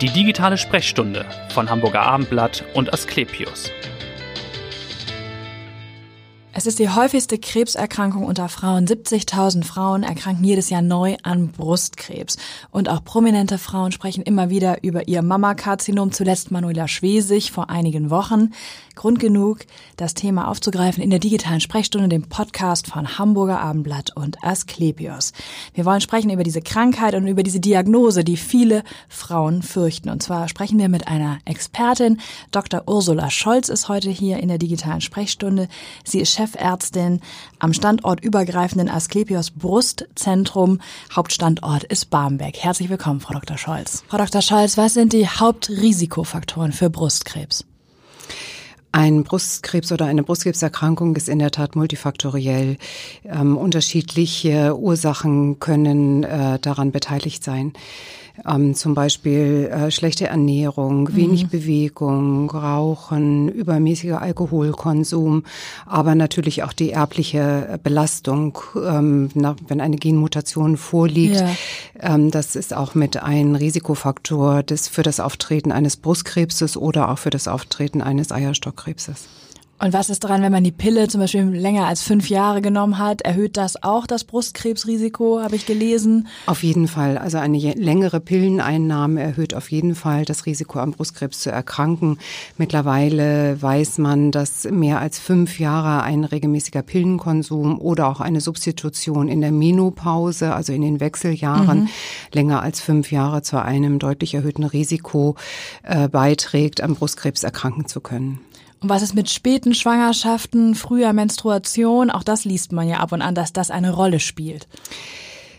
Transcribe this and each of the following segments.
Die digitale Sprechstunde von Hamburger Abendblatt und Asklepios. Es ist die häufigste Krebserkrankung unter Frauen. 70.000 Frauen erkranken jedes Jahr neu an Brustkrebs. Und auch prominente Frauen sprechen immer wieder über ihr Mammakarzinom, zuletzt Manuela Schwesig vor einigen Wochen. Grund genug, das Thema aufzugreifen in der digitalen Sprechstunde, dem Podcast von Hamburger Abendblatt und Asklepios. Wir wollen sprechen über diese Krankheit und über diese Diagnose, die viele Frauen fürchten. Und zwar sprechen wir mit einer Expertin. Dr. Ursula Scholz ist heute hier in der digitalen Sprechstunde. Sie ist Chefärztin am standortübergreifenden Asklepios Brustzentrum. Hauptstandort ist Barmbek. Herzlich willkommen, Frau Dr. Scholz. Frau Dr. Scholz, was sind die Hauptrisikofaktoren für Brustkrebs? Ein Brustkrebs oder eine Brustkrebserkrankung ist in der Tat multifaktoriell. Ähm, unterschiedliche Ursachen können äh, daran beteiligt sein. Ähm, zum Beispiel äh, schlechte Ernährung, wenig mhm. Bewegung, Rauchen, übermäßiger Alkoholkonsum, aber natürlich auch die erbliche Belastung, ähm, na, wenn eine Genmutation vorliegt. Ja. Ähm, das ist auch mit ein Risikofaktor des, für das Auftreten eines Brustkrebses oder auch für das Auftreten eines Eierstockkrebses. Und was ist daran, wenn man die Pille zum Beispiel länger als fünf Jahre genommen hat? Erhöht das auch das Brustkrebsrisiko, habe ich gelesen? Auf jeden Fall. Also eine längere Pilleneinnahme erhöht auf jeden Fall das Risiko, am Brustkrebs zu erkranken. Mittlerweile weiß man, dass mehr als fünf Jahre ein regelmäßiger Pillenkonsum oder auch eine Substitution in der Menopause, also in den Wechseljahren, mhm. länger als fünf Jahre zu einem deutlich erhöhten Risiko äh, beiträgt, am Brustkrebs erkranken zu können. Und was ist mit späten Schwangerschaften, früher Menstruation? Auch das liest man ja ab und an, dass das eine Rolle spielt.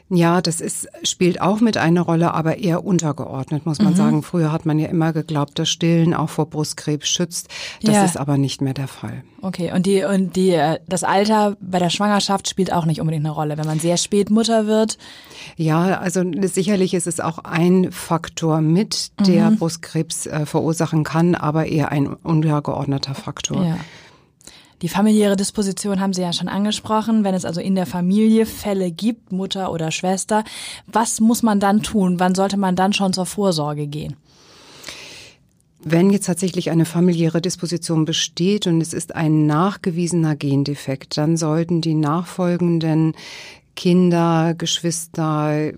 Ja, das ist, spielt auch mit eine Rolle, aber eher untergeordnet, muss man mhm. sagen. Früher hat man ja immer geglaubt, dass Stillen auch vor Brustkrebs schützt. Das ja. ist aber nicht mehr der Fall. Okay, und die, und die, äh, das Alter bei der Schwangerschaft spielt auch nicht unbedingt eine Rolle, wenn man sehr spät Mutter wird. Ja, also sicherlich ist es auch ein Faktor mit, der mhm. Brustkrebs äh, verursachen kann, aber eher ein untergeordneter Faktor. Ja. Die familiäre Disposition haben Sie ja schon angesprochen. Wenn es also in der Familie Fälle gibt, Mutter oder Schwester, was muss man dann tun? Wann sollte man dann schon zur Vorsorge gehen? Wenn jetzt tatsächlich eine familiäre Disposition besteht und es ist ein nachgewiesener Gendefekt, dann sollten die nachfolgenden Kinder, Geschwister,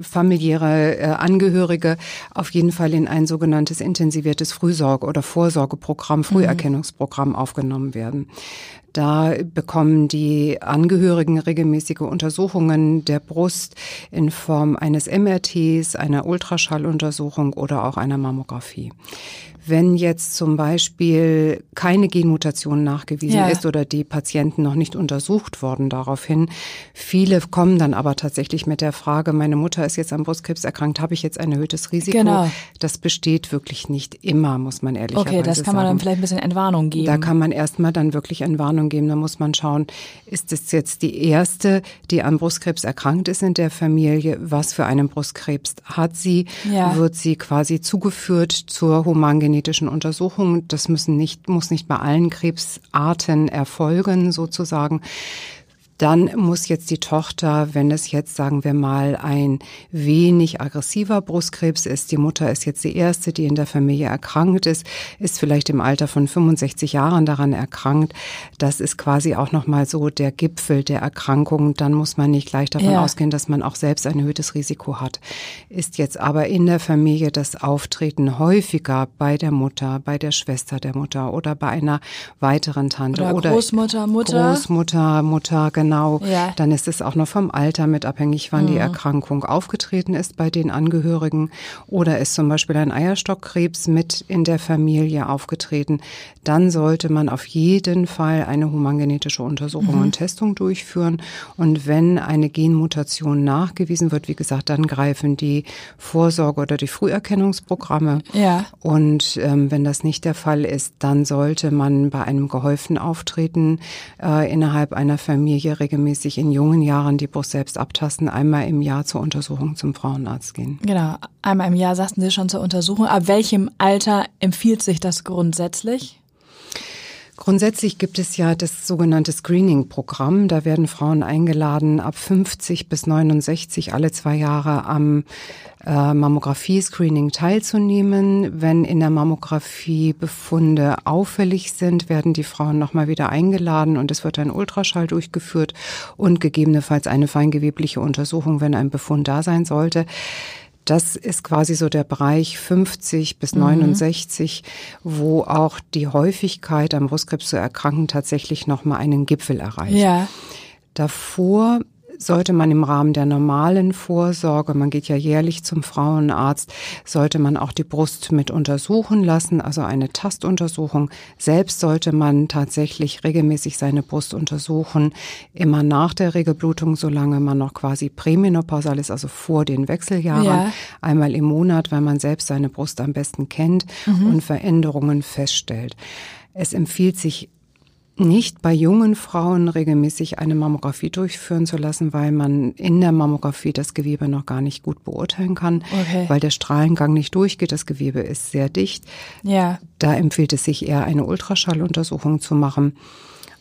familiäre äh, Angehörige auf jeden Fall in ein sogenanntes intensiviertes Frühsorge- oder Vorsorgeprogramm, Früherkennungsprogramm aufgenommen werden. Da bekommen die Angehörigen regelmäßige Untersuchungen der Brust in Form eines MRTs, einer Ultraschalluntersuchung oder auch einer Mammographie. Wenn jetzt zum Beispiel keine Genmutation nachgewiesen ja. ist oder die Patienten noch nicht untersucht worden daraufhin, viele kommen dann aber tatsächlich mit der Frage, meine Mutter ist jetzt am Brustkrebs erkrankt, habe ich jetzt ein erhöhtes Risiko? Genau. Das besteht wirklich nicht immer, muss man ehrlich sagen. Okay, das kann man sagen. dann vielleicht ein bisschen Entwarnung geben. Da kann man erstmal dann wirklich Entwarnung geben. Da muss man schauen, ist es jetzt die erste, die am Brustkrebs erkrankt ist in der Familie? Was für einen Brustkrebs hat sie? Ja. Wird sie quasi zugeführt zur humangenetischen genetischen Untersuchungen. Das müssen nicht, muss nicht bei allen Krebsarten erfolgen, sozusagen dann muss jetzt die Tochter, wenn es jetzt, sagen wir mal, ein wenig aggressiver Brustkrebs ist, die Mutter ist jetzt die erste, die in der Familie erkrankt ist, ist vielleicht im Alter von 65 Jahren daran erkrankt. Das ist quasi auch nochmal so der Gipfel der Erkrankung. Dann muss man nicht gleich davon ja. ausgehen, dass man auch selbst ein erhöhtes Risiko hat. Ist jetzt aber in der Familie das Auftreten häufiger bei der Mutter, bei der Schwester der Mutter oder bei einer weiteren Tante oder, oder Großmutter, Mutter. Großmutter, Mutter, genau genau. Ja. Dann ist es auch noch vom Alter mit abhängig, wann mhm. die Erkrankung aufgetreten ist bei den Angehörigen. Oder ist zum Beispiel ein Eierstockkrebs mit in der Familie aufgetreten. Dann sollte man auf jeden Fall eine humangenetische Untersuchung mhm. und Testung durchführen. Und wenn eine Genmutation nachgewiesen wird, wie gesagt, dann greifen die Vorsorge- oder die Früherkennungsprogramme. Ja. Und ähm, wenn das nicht der Fall ist, dann sollte man bei einem gehäuften Auftreten äh, innerhalb einer Familie regelmäßig in jungen Jahren die Brust selbst abtasten, einmal im Jahr zur Untersuchung zum Frauenarzt gehen. Genau, einmal im Jahr sagten Sie schon zur Untersuchung. Ab welchem Alter empfiehlt sich das grundsätzlich? Grundsätzlich gibt es ja das sogenannte Screening-Programm. Da werden Frauen eingeladen, ab 50 bis 69 alle zwei Jahre am äh, Mammographie-Screening teilzunehmen. Wenn in der Mammographie Befunde auffällig sind, werden die Frauen nochmal wieder eingeladen und es wird ein Ultraschall durchgeführt und gegebenenfalls eine feingewebliche Untersuchung, wenn ein Befund da sein sollte. Das ist quasi so der Bereich 50 bis 69, mhm. wo auch die Häufigkeit am Brustkrebs zu erkranken tatsächlich nochmal einen Gipfel erreicht. Ja. Davor sollte man im Rahmen der normalen Vorsorge, man geht ja jährlich zum Frauenarzt, sollte man auch die Brust mit untersuchen lassen, also eine Tastuntersuchung. Selbst sollte man tatsächlich regelmäßig seine Brust untersuchen, immer nach der Regelblutung, solange man noch quasi prämenopausal ist, also vor den Wechseljahren, ja. einmal im Monat, weil man selbst seine Brust am besten kennt mhm. und Veränderungen feststellt. Es empfiehlt sich nicht bei jungen Frauen regelmäßig eine Mammographie durchführen zu lassen, weil man in der Mammographie das Gewebe noch gar nicht gut beurteilen kann, okay. weil der Strahlengang nicht durchgeht. Das Gewebe ist sehr dicht. Ja. Da empfiehlt es sich eher eine Ultraschalluntersuchung zu machen.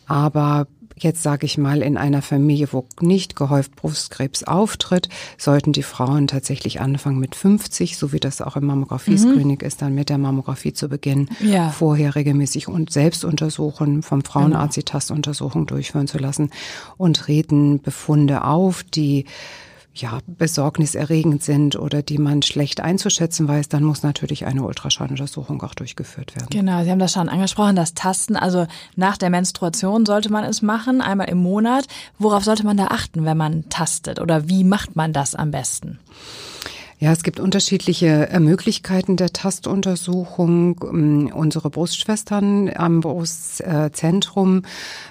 Aber jetzt sage ich mal, in einer Familie, wo nicht gehäuft Brustkrebs auftritt, sollten die Frauen tatsächlich anfangen mit 50, so wie das auch im Mammographie-Screening mhm. ist, dann mit der Mammographie zu beginnen, ja. vorher regelmäßig und selbst untersuchen, vom Frauenarzt genau. die Tastuntersuchung durchführen zu lassen und treten Befunde auf, die ja, besorgniserregend sind oder die man schlecht einzuschätzen weiß, dann muss natürlich eine Ultraschalluntersuchung auch durchgeführt werden. Genau, Sie haben das schon angesprochen, das Tasten. Also nach der Menstruation sollte man es machen, einmal im Monat. Worauf sollte man da achten, wenn man tastet? Oder wie macht man das am besten? Ja, es gibt unterschiedliche äh, Möglichkeiten der Tastuntersuchung. Ähm, unsere Brustschwestern am Brustzentrum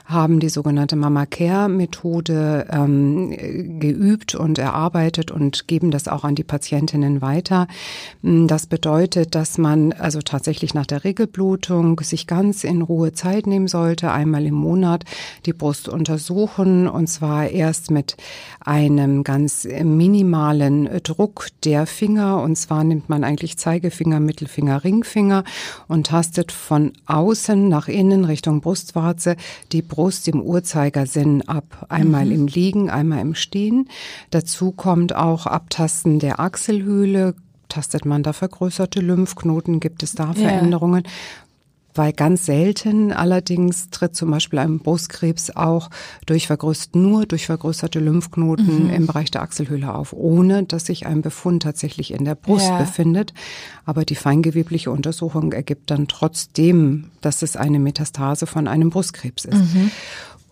haben die sogenannte Mama Care Methode ähm, geübt und erarbeitet und geben das auch an die Patientinnen weiter. Ähm, das bedeutet, dass man also tatsächlich nach der Regelblutung sich ganz in Ruhe Zeit nehmen sollte, einmal im Monat die Brust untersuchen und zwar erst mit einem ganz minimalen Druck der der Finger. Und zwar nimmt man eigentlich Zeigefinger, Mittelfinger, Ringfinger und tastet von außen nach innen Richtung Brustwarze die Brust im Uhrzeigersinn ab. Einmal mhm. im Liegen, einmal im Stehen. Dazu kommt auch Abtasten der Achselhöhle, tastet man da vergrößerte Lymphknoten, gibt es da Veränderungen? Weil ganz selten allerdings tritt zum Beispiel ein Brustkrebs auch durch vergrößert, nur durch vergrößerte Lymphknoten mhm. im Bereich der Achselhöhle auf, ohne dass sich ein Befund tatsächlich in der Brust ja. befindet. Aber die feingewebliche Untersuchung ergibt dann trotzdem, dass es eine Metastase von einem Brustkrebs ist. Mhm.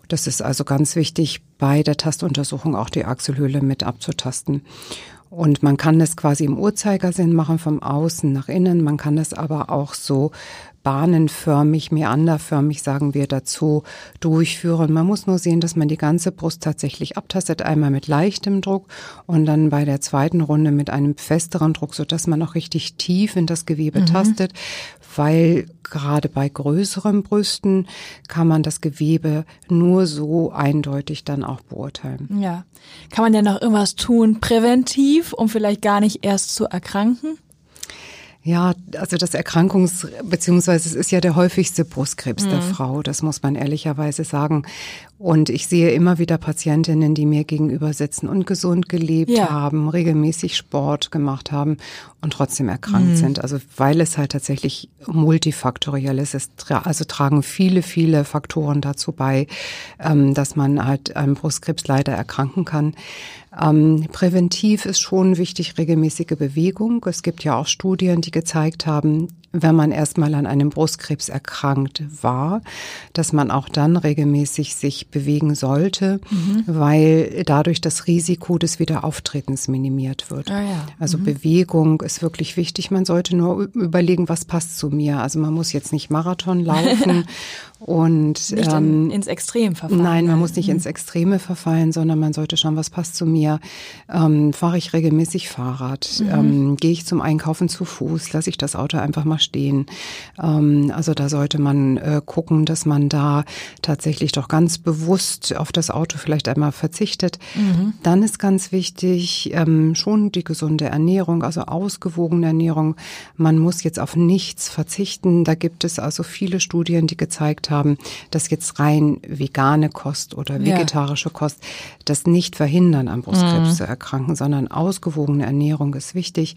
Das ist also ganz wichtig, bei der Tastuntersuchung auch die Achselhöhle mit abzutasten. Und man kann es quasi im Uhrzeigersinn machen, vom Außen nach innen. Man kann es aber auch so bahnenförmig, meanderförmig, sagen wir dazu, durchführen. Man muss nur sehen, dass man die ganze Brust tatsächlich abtastet, einmal mit leichtem Druck und dann bei der zweiten Runde mit einem festeren Druck, so dass man auch richtig tief in das Gewebe mhm. tastet, weil gerade bei größeren Brüsten kann man das Gewebe nur so eindeutig dann auch beurteilen. Ja. Kann man denn noch irgendwas tun präventiv, um vielleicht gar nicht erst zu erkranken? Ja, also das Erkrankungs- beziehungsweise es ist ja der häufigste Brustkrebs mhm. der Frau, das muss man ehrlicherweise sagen. Und ich sehe immer wieder Patientinnen, die mir gegenüber sitzen und gesund gelebt ja. haben, regelmäßig Sport gemacht haben und trotzdem erkrankt mhm. sind. Also weil es halt tatsächlich multifaktoriell ist. Es tra also tragen viele, viele Faktoren dazu bei, ähm, dass man halt einem Brustkrebs leider erkranken kann. Ähm, präventiv ist schon wichtig regelmäßige Bewegung. Es gibt ja auch Studien, die gezeigt haben, wenn man erstmal an einem Brustkrebs erkrankt war, dass man auch dann regelmäßig sich bewegen sollte, mhm. weil dadurch das Risiko des Wiederauftretens minimiert wird. Ah, ja. Also mhm. Bewegung ist wirklich wichtig. Man sollte nur überlegen, was passt zu mir. Also man muss jetzt nicht Marathon laufen und nicht ähm, ins Extrem verfallen. Nein, man muss nicht mhm. ins Extreme verfallen, sondern man sollte schauen, was passt zu mir. Ähm, fahre ich regelmäßig Fahrrad? Mhm. Ähm, Gehe ich zum Einkaufen zu Fuß? Lasse ich das Auto einfach mal stehen. Ähm, also da sollte man äh, gucken, dass man da tatsächlich doch ganz bewusst auf das Auto vielleicht einmal verzichtet. Mhm. Dann ist ganz wichtig ähm, schon die gesunde Ernährung, also ausgewogene Ernährung. Man muss jetzt auf nichts verzichten. Da gibt es also viele Studien, die gezeigt haben, dass jetzt rein vegane Kost oder vegetarische ja. Kost das nicht verhindern, an Brustkrebs mhm. zu erkranken, sondern ausgewogene Ernährung ist wichtig.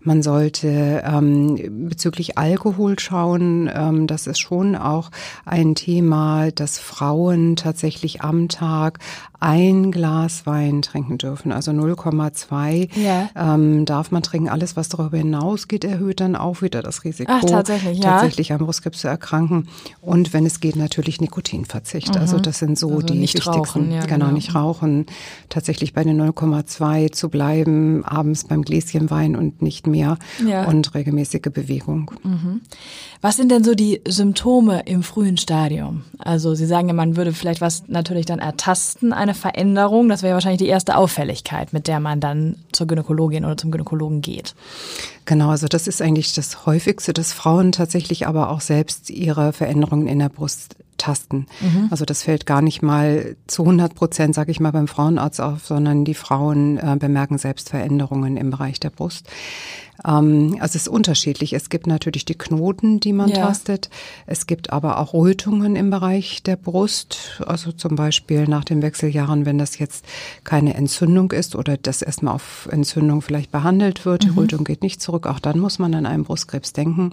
Man sollte ähm, bezüglich Alkohol schauen. Ähm, das ist schon auch ein Thema, dass Frauen tatsächlich am Tag ein Glas Wein trinken dürfen, also 0,2 ja. ähm, darf man trinken. Alles, was darüber hinausgeht, erhöht dann auch wieder das Risiko, Ach, tatsächlich, ja. tatsächlich an Brustkrebs zu erkranken. Und wenn es geht, natürlich Nikotinverzicht. Mhm. Also das sind so also die wichtigsten. Rauchen, ja, genau, genau, nicht rauchen. Tatsächlich bei den 0,2 zu bleiben, abends beim Gläschen Wein und nicht mehr ja. und regelmäßige Bewegung. Mhm. Was sind denn so die Symptome im frühen Stadium? Also Sie sagen ja, man würde vielleicht was natürlich dann ertasten, eine Veränderung. Das wäre wahrscheinlich die erste Auffälligkeit, mit der man dann zur Gynäkologin oder zum Gynäkologen geht. Genau, also das ist eigentlich das häufigste, dass Frauen tatsächlich aber auch selbst ihre Veränderungen in der Brust tasten. Mhm. Also das fällt gar nicht mal zu 100 Prozent, sage ich mal, beim Frauenarzt auf, sondern die Frauen äh, bemerken selbst Veränderungen im Bereich der Brust. Ähm, also es ist unterschiedlich. Es gibt natürlich die Knoten, die man ja. tastet. Es gibt aber auch Rötungen im Bereich der Brust. Also zum Beispiel nach den Wechseljahren, wenn das jetzt keine Entzündung ist oder das erstmal auf Entzündung vielleicht behandelt wird. Die mhm. Rötung geht nicht zurück. Auch dann muss man an einen Brustkrebs denken.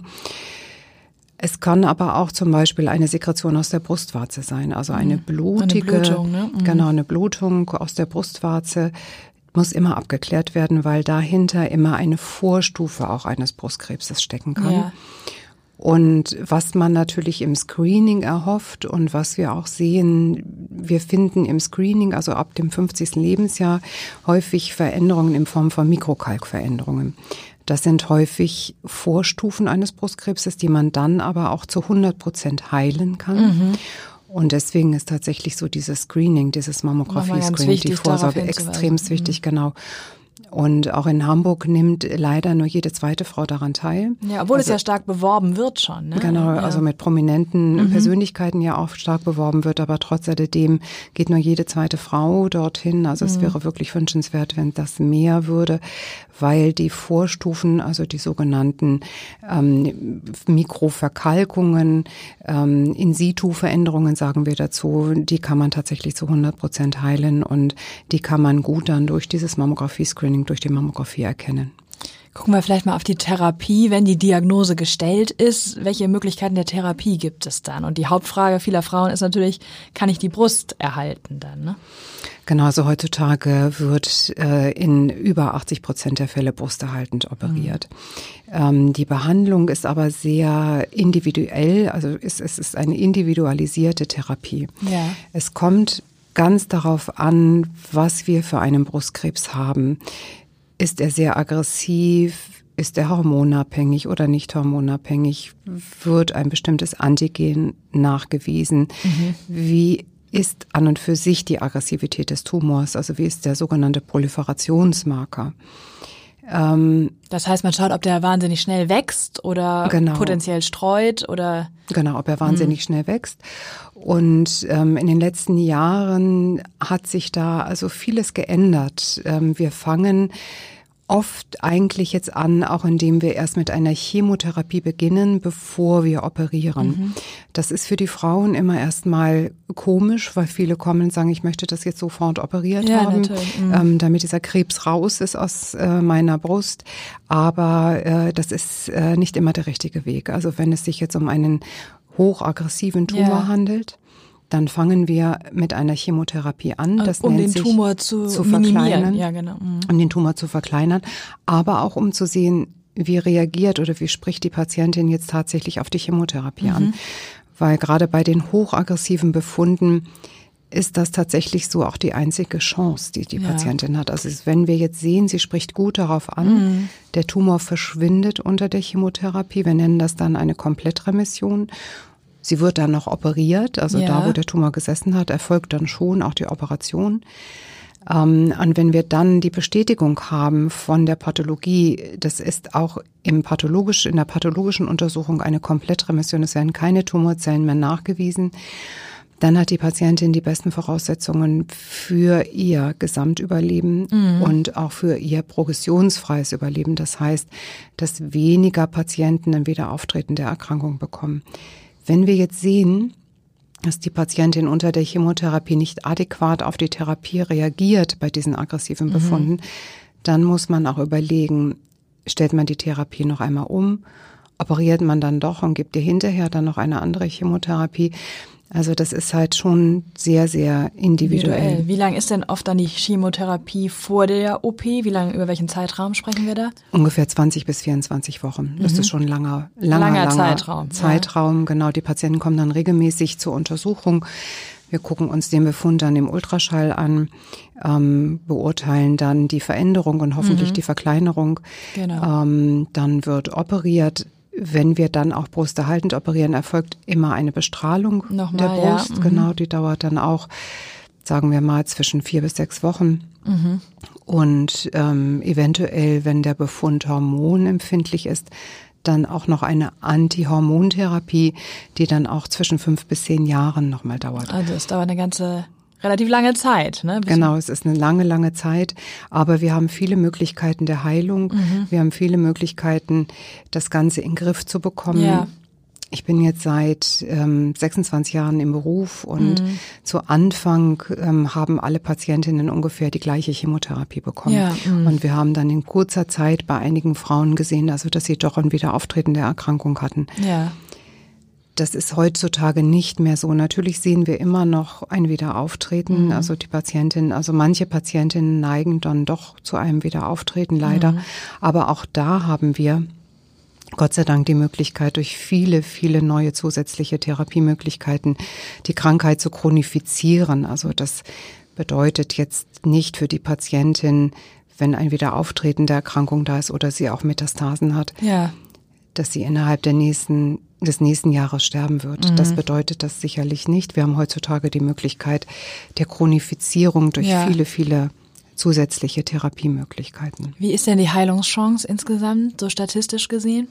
Es kann aber auch zum Beispiel eine Sekretion aus der Brustwarze sein, also eine blutige, eine Blutung, ne? mhm. genau eine Blutung aus der Brustwarze muss immer abgeklärt werden, weil dahinter immer eine Vorstufe auch eines Brustkrebses stecken kann. Ja. Und was man natürlich im Screening erhofft und was wir auch sehen, wir finden im Screening, also ab dem 50. Lebensjahr, häufig Veränderungen in Form von Mikrokalkveränderungen. Das sind häufig Vorstufen eines Brustkrebses, die man dann aber auch zu 100 Prozent heilen kann. Mhm. Und deswegen ist tatsächlich so dieses Screening, dieses Mammographie-Screening, die Vorsorge extrem wichtig, mhm. genau. Und auch in Hamburg nimmt leider nur jede zweite Frau daran teil. Ja, obwohl also, es ja stark beworben wird schon. Ne? Genau, ja. also mit prominenten mhm. Persönlichkeiten ja auch stark beworben wird, aber trotz alledem geht nur jede zweite Frau dorthin. Also mhm. es wäre wirklich wünschenswert, wenn das mehr würde, weil die Vorstufen, also die sogenannten ähm, Mikroverkalkungen, ähm, In-situ-Veränderungen sagen wir dazu, die kann man tatsächlich zu 100 Prozent heilen und die kann man gut dann durch dieses Mammographie-Screening, durch die Mammographie erkennen. Gucken wir vielleicht mal auf die Therapie, wenn die Diagnose gestellt ist. Welche Möglichkeiten der Therapie gibt es dann? Und die Hauptfrage vieler Frauen ist natürlich, kann ich die Brust erhalten dann? Ne? Genau, also heutzutage wird äh, in über 80 Prozent der Fälle brusterhaltend operiert. Mhm. Ähm, die Behandlung ist aber sehr individuell, also es, es ist eine individualisierte Therapie. Ja. Es kommt ganz darauf an, was wir für einen Brustkrebs haben. Ist er sehr aggressiv? Ist er hormonabhängig oder nicht hormonabhängig? Wird ein bestimmtes Antigen nachgewiesen? Mhm. Wie ist an und für sich die Aggressivität des Tumors, also wie ist der sogenannte Proliferationsmarker. Ähm, das heißt, man schaut, ob der wahnsinnig schnell wächst oder genau. potenziell streut oder. Genau, ob er wahnsinnig mhm. schnell wächst. Und ähm, in den letzten Jahren hat sich da also vieles geändert. Ähm, wir fangen oft eigentlich jetzt an, auch indem wir erst mit einer Chemotherapie beginnen, bevor wir operieren. Mhm. Das ist für die Frauen immer erstmal komisch, weil viele kommen und sagen, ich möchte das jetzt sofort operiert ja, haben, mhm. ähm, damit dieser Krebs raus ist aus äh, meiner Brust. Aber äh, das ist äh, nicht immer der richtige Weg. Also wenn es sich jetzt um einen hochaggressiven Tumor ja. handelt, dann fangen wir mit einer Chemotherapie an. Das um den Tumor zu, zu verkleinern. Ja, genau. Mhm. Um den Tumor zu verkleinern, aber auch um zu sehen, wie reagiert oder wie spricht die Patientin jetzt tatsächlich auf die Chemotherapie mhm. an. Weil gerade bei den hochaggressiven Befunden ist das tatsächlich so auch die einzige Chance, die die ja. Patientin hat. Also wenn wir jetzt sehen, sie spricht gut darauf an, mhm. der Tumor verschwindet unter der Chemotherapie, wir nennen das dann eine Komplettremission Sie wird dann noch operiert, also ja. da, wo der Tumor gesessen hat, erfolgt dann schon auch die Operation. Ähm, und wenn wir dann die Bestätigung haben von der Pathologie, das ist auch im pathologisch, in der pathologischen Untersuchung eine Komplettremission, es werden keine Tumorzellen mehr nachgewiesen, dann hat die Patientin die besten Voraussetzungen für ihr Gesamtüberleben mhm. und auch für ihr progressionsfreies Überleben. Das heißt, dass weniger Patienten ein Wiederauftreten der Erkrankung bekommen. Wenn wir jetzt sehen, dass die Patientin unter der Chemotherapie nicht adäquat auf die Therapie reagiert bei diesen aggressiven mhm. Befunden, mhm. dann muss man auch überlegen, stellt man die Therapie noch einmal um, operiert man dann doch und gibt ihr hinterher dann noch eine andere Chemotherapie. Also das ist halt schon sehr, sehr individuell. Wie lang ist denn oft dann die Chemotherapie vor der OP? Wie lange, über welchen Zeitraum sprechen wir da? Ungefähr 20 bis 24 Wochen. Das mhm. ist schon ein langer, langer, langer, langer Zeitraum. Zeitraum, ja. genau. Die Patienten kommen dann regelmäßig zur Untersuchung. Wir gucken uns den Befund dann im Ultraschall an, ähm, beurteilen dann die Veränderung und hoffentlich mhm. die Verkleinerung. Genau. Ähm, dann wird operiert. Wenn wir dann auch brusterhaltend operieren, erfolgt immer eine Bestrahlung Nochmal, der Brust. Ja. Mhm. Genau, die dauert dann auch, sagen wir mal, zwischen vier bis sechs Wochen. Mhm. Und ähm, eventuell, wenn der Befund hormonempfindlich ist, dann auch noch eine Antihormontherapie, die dann auch zwischen fünf bis zehn Jahren nochmal dauert. Also es dauert eine ganze relativ lange Zeit. Ne? Genau, es ist eine lange, lange Zeit, aber wir haben viele Möglichkeiten der Heilung. Mhm. Wir haben viele Möglichkeiten, das Ganze in den Griff zu bekommen. Ja. Ich bin jetzt seit ähm, 26 Jahren im Beruf und mhm. zu Anfang ähm, haben alle Patientinnen ungefähr die gleiche Chemotherapie bekommen. Ja, mhm. und wir haben dann in kurzer Zeit bei einigen Frauen gesehen, also dass sie doch ein Wiederauftreten der Erkrankung hatten. Ja. Das ist heutzutage nicht mehr so. Natürlich sehen wir immer noch ein Wiederauftreten. Mhm. Also die Patientinnen, also manche Patientinnen neigen dann doch zu einem Wiederauftreten, leider. Mhm. Aber auch da haben wir Gott sei Dank die Möglichkeit, durch viele, viele neue zusätzliche Therapiemöglichkeiten die Krankheit zu chronifizieren. Also das bedeutet jetzt nicht für die Patientin, wenn ein Wiederauftreten der Erkrankung da ist oder sie auch Metastasen hat, ja. Dass sie innerhalb der nächsten des nächsten Jahres sterben wird. Mhm. Das bedeutet das sicherlich nicht. Wir haben heutzutage die Möglichkeit der Chronifizierung durch ja. viele, viele zusätzliche Therapiemöglichkeiten. Wie ist denn die Heilungschance insgesamt, so statistisch gesehen?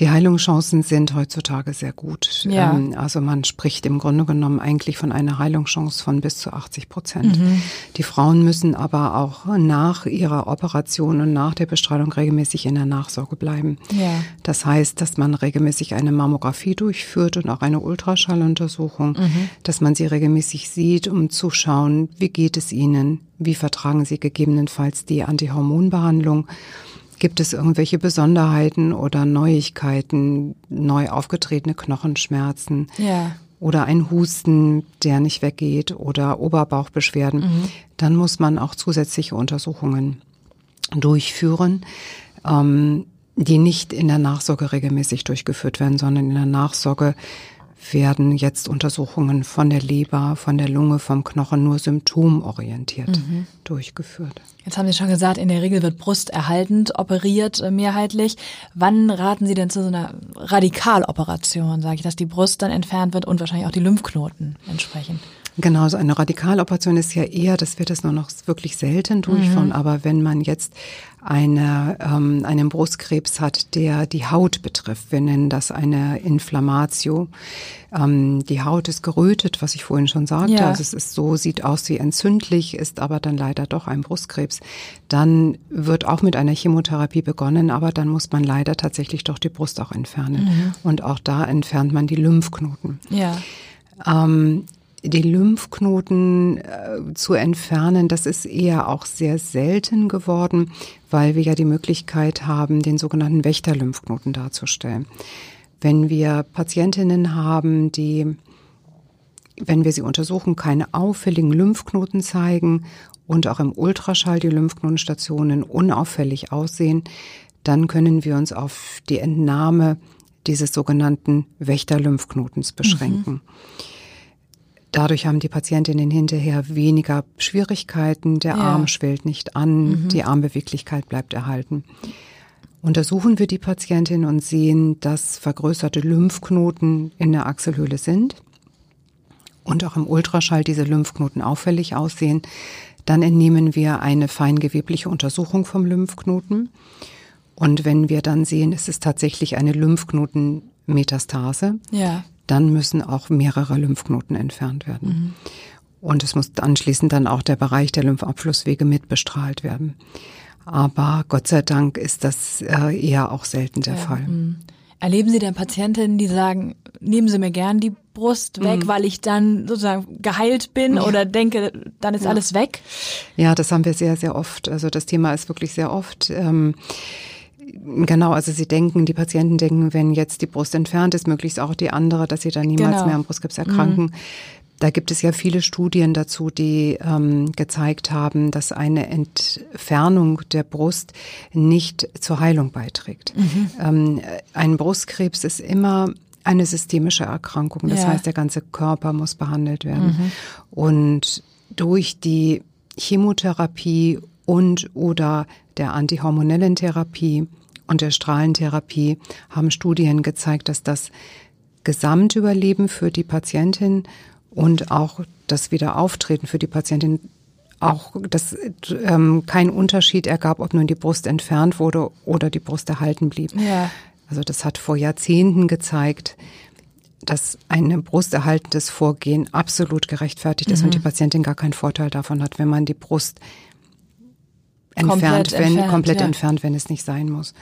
Die Heilungschancen sind heutzutage sehr gut. Ja. Ähm, also man spricht im Grunde genommen eigentlich von einer Heilungschance von bis zu 80 Prozent. Mhm. Die Frauen müssen aber auch nach ihrer Operation und nach der Bestrahlung regelmäßig in der Nachsorge bleiben. Ja. Das heißt, dass man regelmäßig eine Mammographie durchführt und auch eine Ultraschalluntersuchung, mhm. dass man sie regelmäßig sieht, um zu schauen, wie geht es ihnen, wie vertragen sie gegebenenfalls die Antihormonbehandlung Gibt es irgendwelche Besonderheiten oder Neuigkeiten, neu aufgetretene Knochenschmerzen? Ja. Oder ein Husten, der nicht weggeht oder Oberbauchbeschwerden, mhm. dann muss man auch zusätzliche Untersuchungen durchführen, ähm, die nicht in der Nachsorge regelmäßig durchgeführt werden, sondern in der Nachsorge werden jetzt Untersuchungen von der Leber, von der Lunge, vom Knochen nur symptomorientiert mhm. durchgeführt. Jetzt haben Sie schon gesagt, in der Regel wird Brust erhaltend operiert, äh, mehrheitlich. Wann raten Sie denn zu so einer Radikaloperation, sage ich, dass die Brust dann entfernt wird und wahrscheinlich auch die Lymphknoten entsprechend? Genau, so eine Radikaloperation ist ja eher, dass wir das nur noch wirklich selten durchführen. Mhm. Aber wenn man jetzt eine, ähm, einen Brustkrebs hat, der die Haut betrifft, wir nennen das eine Inflammatio. Ähm, die Haut ist gerötet, was ich vorhin schon sagte. Ja. Also es ist so, sieht aus wie entzündlich, ist aber dann leider doch ein Brustkrebs. Dann wird auch mit einer Chemotherapie begonnen, aber dann muss man leider tatsächlich doch die Brust auch entfernen. Mhm. Und auch da entfernt man die Lymphknoten. Ja. Ähm, die Lymphknoten äh, zu entfernen, das ist eher auch sehr selten geworden, weil wir ja die Möglichkeit haben, den sogenannten Wächterlymphknoten darzustellen. Wenn wir Patientinnen haben, die, wenn wir sie untersuchen, keine auffälligen Lymphknoten zeigen und auch im Ultraschall die Lymphknotenstationen unauffällig aussehen, dann können wir uns auf die Entnahme dieses sogenannten Wächterlymphknotens beschränken. Mhm. Dadurch haben die Patientinnen hinterher weniger Schwierigkeiten, der ja. Arm schwillt nicht an, mhm. die Armbeweglichkeit bleibt erhalten. Untersuchen wir die Patientin und sehen, dass vergrößerte Lymphknoten in der Achselhöhle sind und auch im Ultraschall diese Lymphknoten auffällig aussehen, Dann entnehmen wir eine feingewebliche Untersuchung vom Lymphknoten. Und wenn wir dann sehen, es ist tatsächlich eine Lymphknotenmetastase, Ja. Dann müssen auch mehrere Lymphknoten entfernt werden. Mhm. Und es muss anschließend dann auch der Bereich der Lymphabflusswege mit bestrahlt werden. Aber Gott sei Dank ist das äh, eher auch selten der Fall. Mhm. Erleben Sie denn Patientinnen, die sagen, nehmen Sie mir gern die Brust weg, weil ich dann sozusagen geheilt bin oder denke, dann ist alles weg? Ja, das haben wir sehr, sehr oft. Also das Thema ist wirklich sehr oft. Ähm, Genau, also sie denken, die Patienten denken, wenn jetzt die Brust entfernt ist, möglichst auch die andere, dass sie dann niemals Genau. mehr an Brustkrebs erkranken. Da gibt es ja viele Studien dazu, die ähm, gezeigt haben, dass eine Entfernung der Brust nicht zur Heilung beiträgt. Ähm, ein Brustkrebs ist immer eine systemische Erkrankung. Das Ja. heißt, der ganze Körper muss behandelt werden. Und durch die Chemotherapie und oder der antihormonellen Therapie und der Strahlentherapie haben Studien gezeigt, dass das Gesamtüberleben für die Patientin und auch das Wiederauftreten für die Patientin auch dass ähm, kein Unterschied ergab, ob nun die Brust entfernt wurde oder die Brust erhalten blieb. Ja. Also das hat vor Jahrzehnten gezeigt, dass ein brusterhaltendes Vorgehen absolut gerechtfertigt ist und die Patientin gar keinen Vorteil davon hat, wenn man die Brust entfernt, Komplett wenn entfernt, komplett ja. entfernt, wenn es nicht sein muss.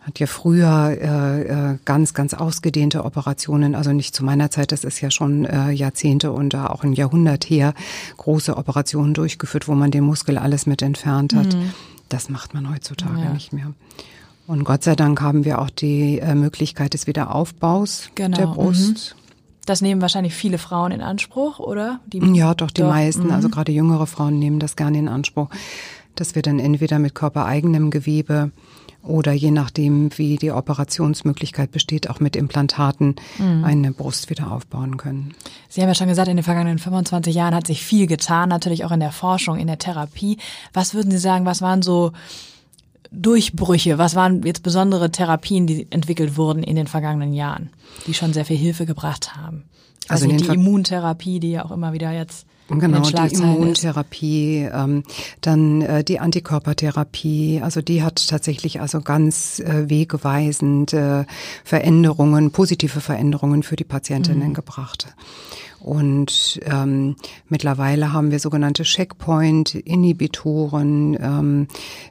Hat ja früher äh, äh, ganz, ganz ausgedehnte Operationen, also nicht zu meiner Zeit, das ist ja schon äh, Jahrzehnte und da auch ein Jahrhundert her, große Operationen durchgeführt, wo man den Muskel alles mit entfernt hat. Das macht man heutzutage Mhm. Ja. nicht mehr. Und Gott sei Dank haben wir auch die äh, Möglichkeit des Wiederaufbaus Genau, der Brust. Das nehmen wahrscheinlich viele Frauen in Anspruch, oder? Die, Ja, doch, die Doch, meisten, mhm. also gerade jüngere Frauen nehmen das gerne in Anspruch, dass wir dann entweder mit körpereigenem Gewebe oder je nachdem, wie die Operationsmöglichkeit besteht, auch mit Implantaten Mhm. eine Brust wieder aufbauen können. Sie haben ja schon gesagt, in den vergangenen 25 Jahren hat sich viel getan, natürlich auch in der Forschung, in der Therapie. Was würden Sie sagen, was waren so Durchbrüche? Was waren jetzt besondere Therapien, die entwickelt wurden in den vergangenen Jahren, die schon sehr viel Hilfe gebracht haben? Also Also die Ver- Immuntherapie, die ja auch immer wieder jetzt Genau, die. Immuntherapie, ähm, dann äh, die Antikörpertherapie, also die hat tatsächlich also ganz äh, wegweisend äh, Veränderungen, positive Veränderungen für die Patientinnen gebracht. Und ähm, mittlerweile haben wir sogenannte Checkpoint-Inhibitoren, ähm,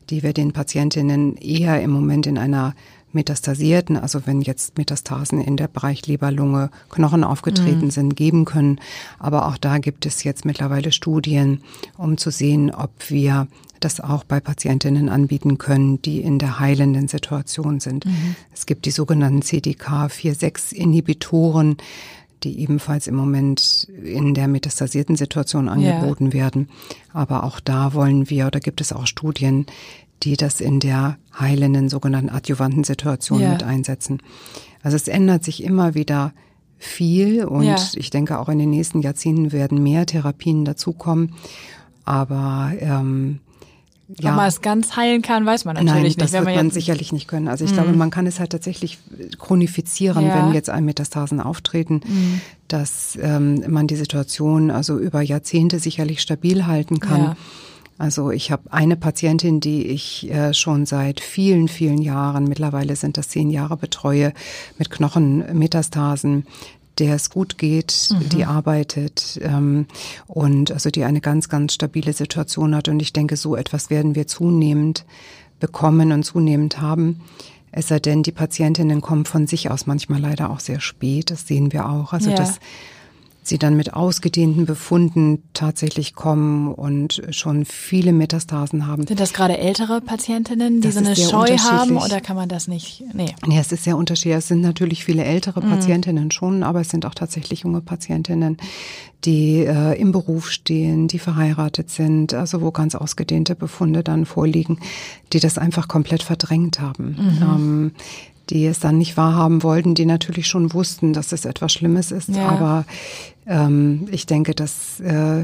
die wir den Patientinnen eher im Moment in einer metastasierten, also wenn jetzt Metastasen in der Bereich Leber, Lunge, Knochen aufgetreten sind, geben können. Aber auch da gibt es jetzt mittlerweile Studien, um zu sehen, ob wir das auch bei Patientinnen anbieten können, die in der heilenden Situation sind. Es gibt die sogenannten CDK4-6-Inhibitoren, die ebenfalls im Moment in der metastasierten Situation angeboten werden. Aber auch da wollen wir, oder gibt es auch Studien, die das in der heilenden sogenannten adjuvanten Situation Ja. mit einsetzen. Also es ändert sich immer wieder viel und Ja. ich denke auch in den nächsten Jahrzehnten werden mehr Therapien dazukommen. Aber ähm, ja. Ob man es ganz heilen kann, weiß man natürlich Nein, nicht. das wird man jetzt- sicherlich nicht können. Also ich glaube, man kann es halt tatsächlich chronifizieren, Ja. wenn jetzt ein Metastasen auftreten, dass ähm, man die Situation also über Jahrzehnte sicherlich stabil halten kann. Ja. Also ich habe eine Patientin, die ich äh, schon seit vielen, vielen Jahren, mittlerweile sind das zehn Jahre, betreue mit Knochenmetastasen, der es gut geht, die arbeitet ähm, und also die eine ganz, ganz stabile Situation hat. Und ich denke, so etwas werden wir zunehmend bekommen und zunehmend haben. Es sei denn, die Patientinnen kommen von sich aus manchmal leider auch sehr spät. Das sehen wir auch. Also Ja. dass sie dann mit ausgedehnten Befunden tatsächlich kommen und schon viele Metastasen haben. Sind das gerade ältere Patientinnen, die Das so eine Scheu haben oder kann man das nicht? Nee. Ja, es ist sehr unterschiedlich. Es sind natürlich viele ältere Mhm. Patientinnen schon, aber es sind auch tatsächlich junge Patientinnen, die äh, im Beruf stehen, die verheiratet sind, also wo ganz ausgedehnte Befunde dann vorliegen, die das einfach komplett verdrängt haben. Mhm. Ähm, die es dann nicht wahrhaben wollten, die natürlich schon wussten, dass es etwas Schlimmes ist. Ja. Aber ähm, ich denke, dass äh,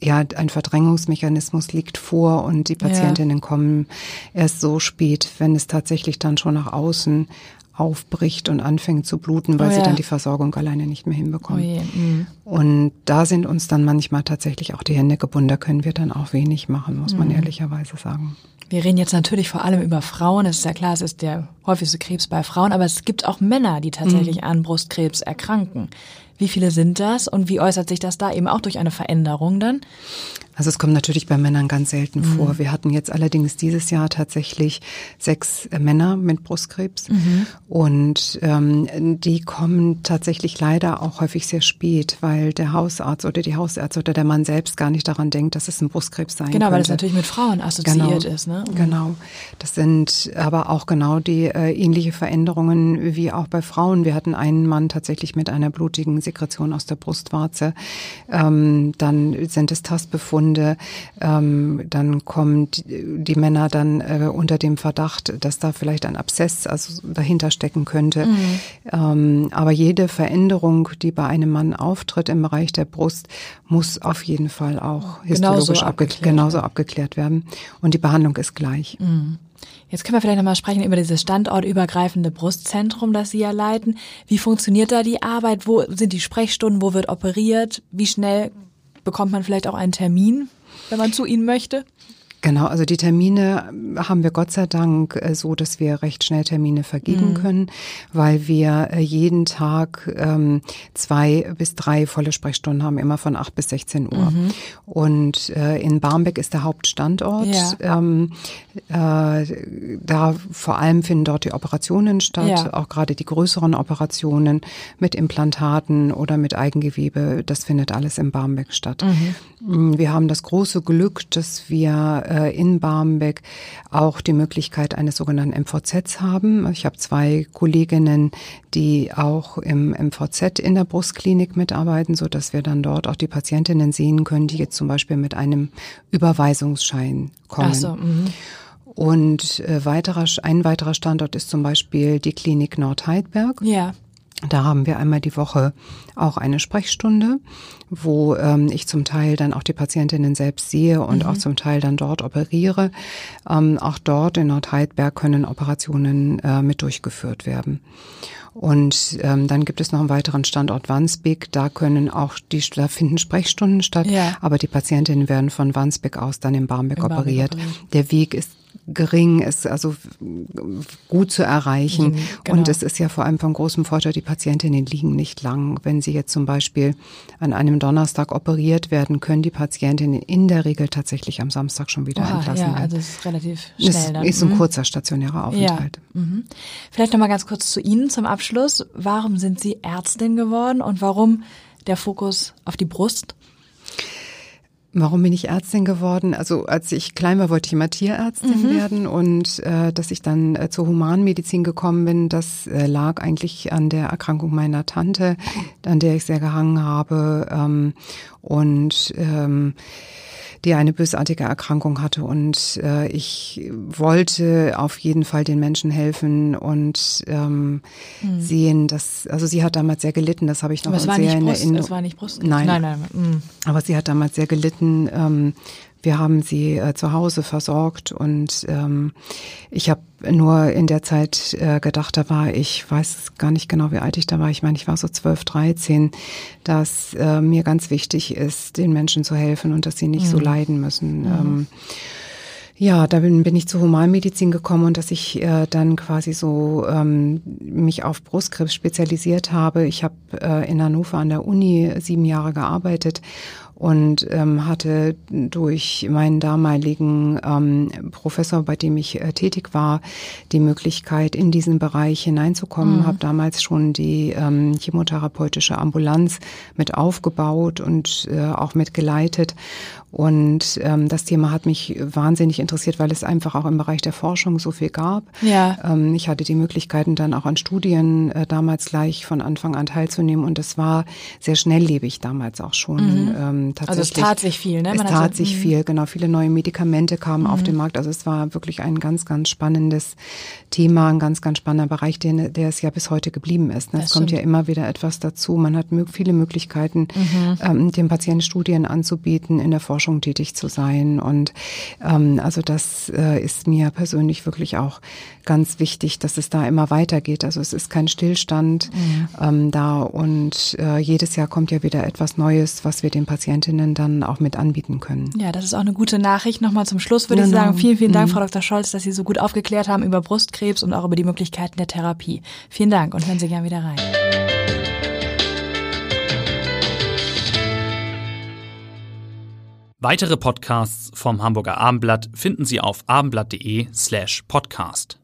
ja ein Verdrängungsmechanismus liegt vor und die Patientinnen kommen erst so spät, wenn es tatsächlich dann schon nach außen aufbricht und anfängt zu bluten, weil Oh sie ja. dann die Versorgung alleine nicht mehr hinbekommen. Oh mhm. Und da sind uns dann manchmal tatsächlich auch die Hände gebunden. Da können wir dann auch wenig machen, muss Mhm. man ehrlicherweise sagen. Wir reden jetzt natürlich vor allem über Frauen. Es ist ja klar, es ist der häufigste Krebs bei Frauen, aber es gibt auch Männer, die tatsächlich an Brustkrebs erkranken. Wie viele sind das und wie äußert sich das da eben auch durch eine Veränderung dann? Also es kommt natürlich bei Männern ganz selten Mhm. vor. Wir hatten jetzt allerdings dieses Jahr tatsächlich sechs äh, Männer mit Brustkrebs Mhm. und ähm, die kommen tatsächlich leider auch häufig sehr spät, weil der Hausarzt oder die Hausärzte oder der Mann selbst gar nicht daran denkt, dass es ein Brustkrebs sein Genau, könnte. weil das natürlich mit Frauen assoziiert ist. Ne? Genau. Das sind aber auch genau die äh, ähnliche Veränderungen wie auch bei Frauen. Wir hatten einen Mann tatsächlich mit einer blutigen Sekretion aus der Brustwarze. Ähm, dann sind es Tastbefunde. Ähm, dann kommen die, die Männer dann äh, unter dem Verdacht, dass da vielleicht ein Abszess also dahinter stecken könnte. Ähm, aber jede Veränderung, die bei einem Mann auftritt im Bereich der Brust, muss auf jeden Fall auch Genauso histologisch abgeklärt, abgeklärt genauso abgeklärt werden. Und die Behandlung ist gleich. Jetzt können wir vielleicht nochmal sprechen über dieses standortübergreifende Brustzentrum, das Sie ja leiten. Wie funktioniert da die Arbeit? Wo sind die Sprechstunden? Wo wird operiert? Wie schnell bekommt man vielleicht auch einen Termin, wenn man zu Ihnen möchte? Genau, also die Termine haben wir Gott sei Dank äh, so, dass wir recht schnell Termine vergeben können, weil wir äh, jeden Tag ähm, zwei bis drei volle Sprechstunden haben, immer von acht bis 16 Uhr. Und äh, in Barmbek ist der Hauptstandort. Ja. Ähm, äh, da vor allem finden dort die Operationen statt, Ja. auch gerade die größeren Operationen mit Implantaten oder mit Eigengewebe. Das findet alles in Barmbek statt. Mm, Wir haben das große Glück, dass wir äh, in Barmbek auch die Möglichkeit eines sogenannten MVZs haben. Ich habe zwei Kolleginnen, die auch im MVZ in der Brustklinik mitarbeiten, so dass wir dann dort auch die Patientinnen sehen können, die jetzt zum Beispiel mit einem Überweisungsschein kommen. Ach so, mhm. Und äh, weiterer, ein weiterer Standort ist zum Beispiel die Klinik Nordheidberg. Ja. Da haben wir einmal die Woche auch eine Sprechstunde, wo ähm, ich zum Teil dann auch die Patientinnen selbst sehe und auch zum Teil dann dort operiere. Ähm, auch dort in Nordheidberg können Operationen äh, mit durchgeführt werden. Und ähm, dann gibt es noch einen weiteren Standort Wandsbek. Da können auch die, da finden Sprechstunden statt, Ja. aber die Patientinnen werden von Wandsbek aus dann in Barmbek In Barmbek operiert. operiert. Der Weg ist gering, ist also gut zu erreichen. Mhm, genau. Und es ist ja vor allem von großem Vorteil, die Patientinnen liegen nicht lang. Wenn sie jetzt zum Beispiel an einem Donnerstag operiert werden, können die Patientinnen in der Regel tatsächlich am Samstag schon wieder Oha, entlassen ja, werden. also es ist relativ schnell es dann. ist ein Mhm. kurzer stationärer Aufenthalt. Ja. Mhm. Vielleicht noch mal ganz kurz zu Ihnen zum Abschluss. Warum sind Sie Ärztin geworden und warum der Fokus auf die Brust? Warum bin ich Ärztin geworden? Also als ich klein war, wollte ich immer Tierärztin werden und äh, dass ich dann äh, zur Humanmedizin gekommen bin, das äh, lag eigentlich an der Erkrankung meiner Tante, an der ich sehr gehangen habe ähm, und ähm, die eine bösartige Erkrankung hatte und äh, ich wollte auf jeden Fall den Menschen helfen und ähm, sehen, dass also sie hat damals sehr gelitten, das habe ich noch Aber es war sehr nicht in Brust, Erinnerung. es war nicht Brust. Nein. nein, nein. mhm. Aber sie hat damals sehr gelitten. Ähm, wir haben sie äh, zu Hause versorgt und ähm, ich habe nur in der Zeit äh, gedacht, da war ich, weiß gar nicht genau, wie alt ich da war. Ich meine, ich war so 12, 13, dass äh, mir ganz wichtig ist, den Menschen zu helfen und dass sie nicht so leiden müssen. Ähm, ja, da bin, bin ich zur Humanmedizin gekommen und dass ich äh, dann quasi so ähm, mich auf Brustkrebs spezialisiert habe. Ich habe äh, in Hannover an der Uni sieben Jahre gearbeitet und ähm, hatte durch meinen damaligen ähm, Professor, bei dem ich äh, tätig war, die Möglichkeit, in diesen Bereich hineinzukommen. Habe damals schon die ähm, chemotherapeutische Ambulanz mit aufgebaut und äh, auch mitgeleitet. Und ähm, das Thema hat mich wahnsinnig interessiert, weil es einfach auch im Bereich der Forschung so viel gab. Ja. Ähm, ich hatte die Möglichkeiten dann auch an Studien äh, damals gleich von Anfang an teilzunehmen und das war sehr schnelllebig damals auch schon. Ähm, ähm, tatsächlich. Also es tat sich viel, ne? Man es tat sich mhm. viel, genau. Viele neue Medikamente kamen auf den mhm. Markt. Also es war wirklich ein ganz, ganz spannendes Thema, ein ganz, ganz spannender Bereich, der, der es ja bis heute geblieben ist. Ne? Es kommt ja immer wieder etwas dazu. Man hat viele Möglichkeiten, mhm. ähm, dem Patienten Studien anzubieten, in der Forschung tätig zu sein. Und ähm, also das äh, ist mir persönlich wirklich auch ganz wichtig, dass es da immer weitergeht. Also es ist kein Stillstand mhm. ähm, da und äh, jedes Jahr kommt ja wieder etwas Neues, was wir den Patientinnen dann auch mit anbieten können. Ja, das ist auch eine gute Nachricht. Nochmal zum Schluss würde genau. ich sagen, vielen, vielen Dank, mhm. Frau Dr. Scholz, dass Sie so gut aufgeklärt haben über Brustkrebs und auch über die Möglichkeiten der Therapie. Vielen Dank und hören Sie gerne wieder rein. Weitere Podcasts vom Hamburger Abendblatt finden Sie auf abendblatt.de slash podcast.